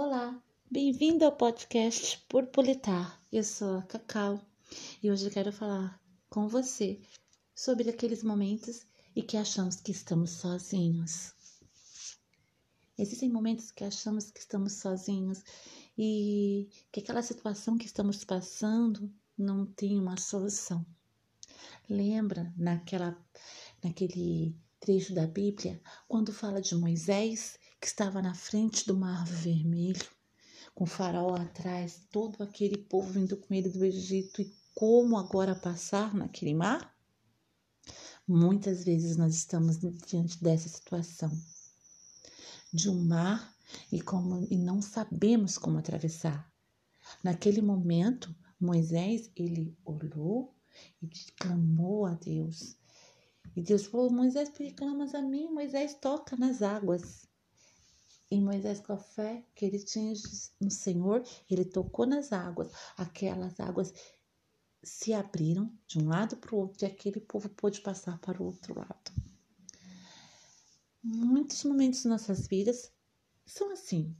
Olá, bem-vindo ao podcast Purpulitar. Eu sou a Cacau e hoje eu quero falar com você sobre aqueles momentos em que achamos que estamos sozinhos. Existem momentos que achamos que estamos sozinhos e que aquela situação que estamos passando não tem uma solução. Lembra naquela, naquele trecho da Bíblia quando fala de Moisés que estava na frente do Mar Vermelho, com o farol atrás, todo aquele povo vindo com ele do Egito e como agora passar naquele mar? Muitas vezes nós estamos diante dessa situação de um mar e, como, e não sabemos como atravessar. Naquele momento, Moisés ele olhou e clamou a Deus. E Deus falou: Moisés, por que clamas a mim? Moisés toca nas águas. E Moisés, com a fé que ele tinha no Senhor, ele tocou nas águas. Aquelas águas se abriram de um lado para o outro e aquele povo pôde passar para o outro lado. Muitos momentos de nossas vidas são assim.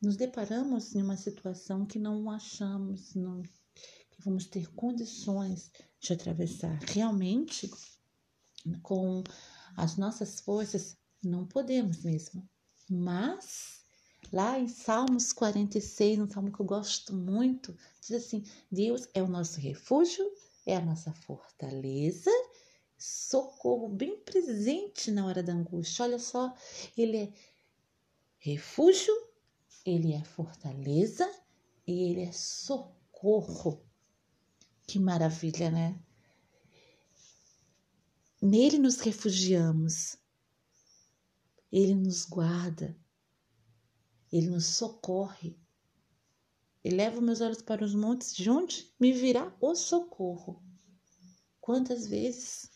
Nos deparamos em uma situação que não achamos não, que vamos ter condições de atravessar. Realmente, com as nossas forças, não podemos mesmo. Mas, lá em Salmos 46, um salmo que eu gosto muito, diz assim: Deus é o nosso refúgio, é a nossa fortaleza, socorro bem presente na hora da angústia. Olha só, ele é refúgio, ele é fortaleza e ele é socorro. Que maravilha, né? Nele nos refugiamos. Ele nos guarda, Ele nos socorre. Elevo meus olhos para os montes, de onde me virá o socorro. Quantas vezes?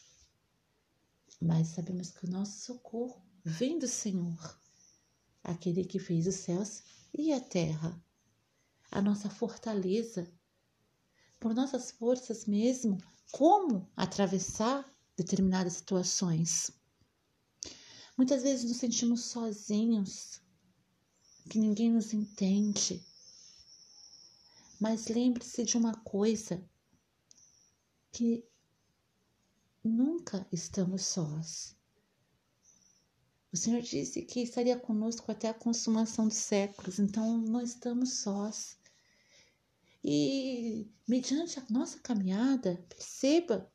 Mas sabemos que o nosso socorro vem do Senhor, aquele que fez os céus e a terra, a nossa fortaleza. Por nossas forças mesmo, como atravessar determinadas situações. Muitas vezes nos sentimos sozinhos, que ninguém nos entende. Mas lembre-se de uma coisa: que nunca estamos sós. O Senhor disse que estaria conosco até a consumação dos séculos, então não estamos sós. E mediante a nossa caminhada, perceba,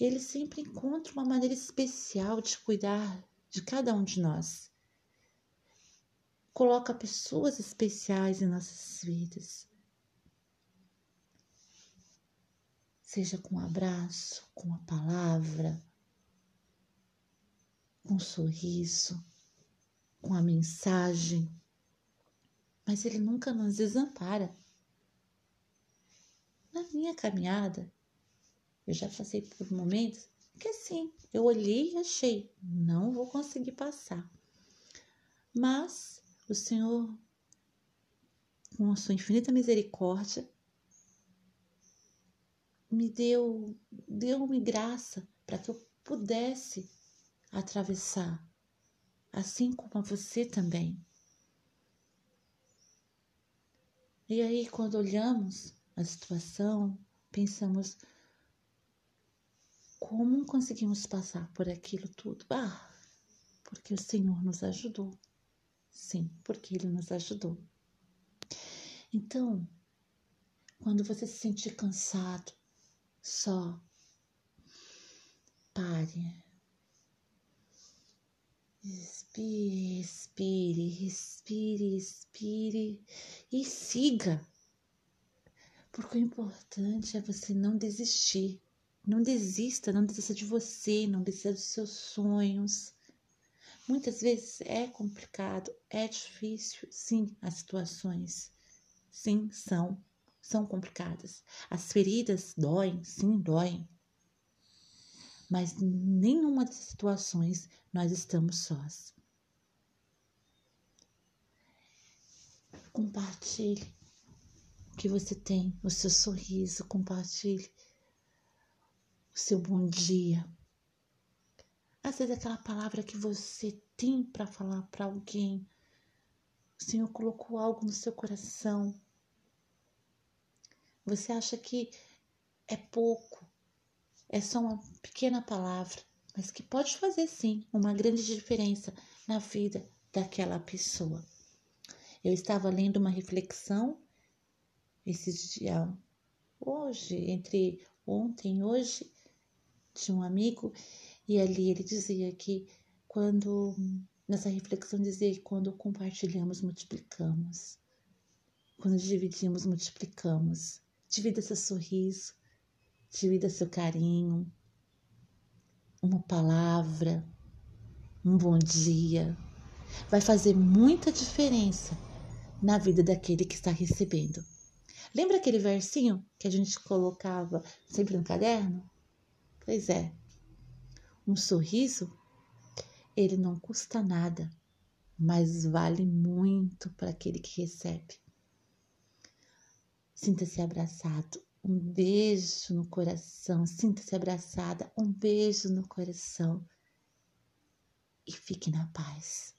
Ele sempre encontra uma maneira especial de cuidar de cada um de nós. Coloca pessoas especiais em nossas vidas. Seja com um abraço, com uma palavra, com um sorriso, com a mensagem. Mas Ele nunca nos desampara. Na minha caminhada, eu já passei por momentos que assim, eu olhei e achei, não vou conseguir passar. Mas o Senhor, com a sua infinita misericórdia, me deu, deu-me graça para que eu pudesse atravessar, assim como você também. E aí, quando olhamos a situação, pensamos, como conseguimos passar por aquilo tudo? Ah, porque o Senhor nos ajudou. Sim, porque Ele nos ajudou. Então, quando você se sentir cansado, só pare. Respire, respire, respire, respire e siga. Porque o importante é você não desistir. Não desista, não desista de você, não desista dos seus sonhos. Muitas vezes é complicado, é difícil, sim, as situações. Sim, são, são complicadas. As feridas doem, sim, doem. Mas nenhuma das situações nós estamos sós. Compartilhe o que você tem, o seu sorriso, compartilhe o seu bom dia. Às vezes aquela palavra que você tem para falar para alguém, O Senhor colocou algo no seu coração. Você acha que é pouco, é só uma pequena palavra, mas que pode fazer sim uma grande diferença na vida daquela pessoa. Eu estava lendo uma reflexão esse dia, hoje, entre ontem e hoje, de um amigo, e ali ele dizia que quando, nessa reflexão, dizia que quando compartilhamos, multiplicamos. Quando dividimos, multiplicamos. Divida seu sorriso, divida seu carinho, uma palavra, um bom dia. Vai fazer muita diferença na vida daquele que está recebendo. Lembra aquele versinho que a gente colocava sempre no caderno? Pois é. Um sorriso, ele não custa nada, mas vale muito para aquele que recebe. Sinta-se abraçado. Um beijo no coração. Sinta-se abraçada. Um beijo no coração. E fique na paz.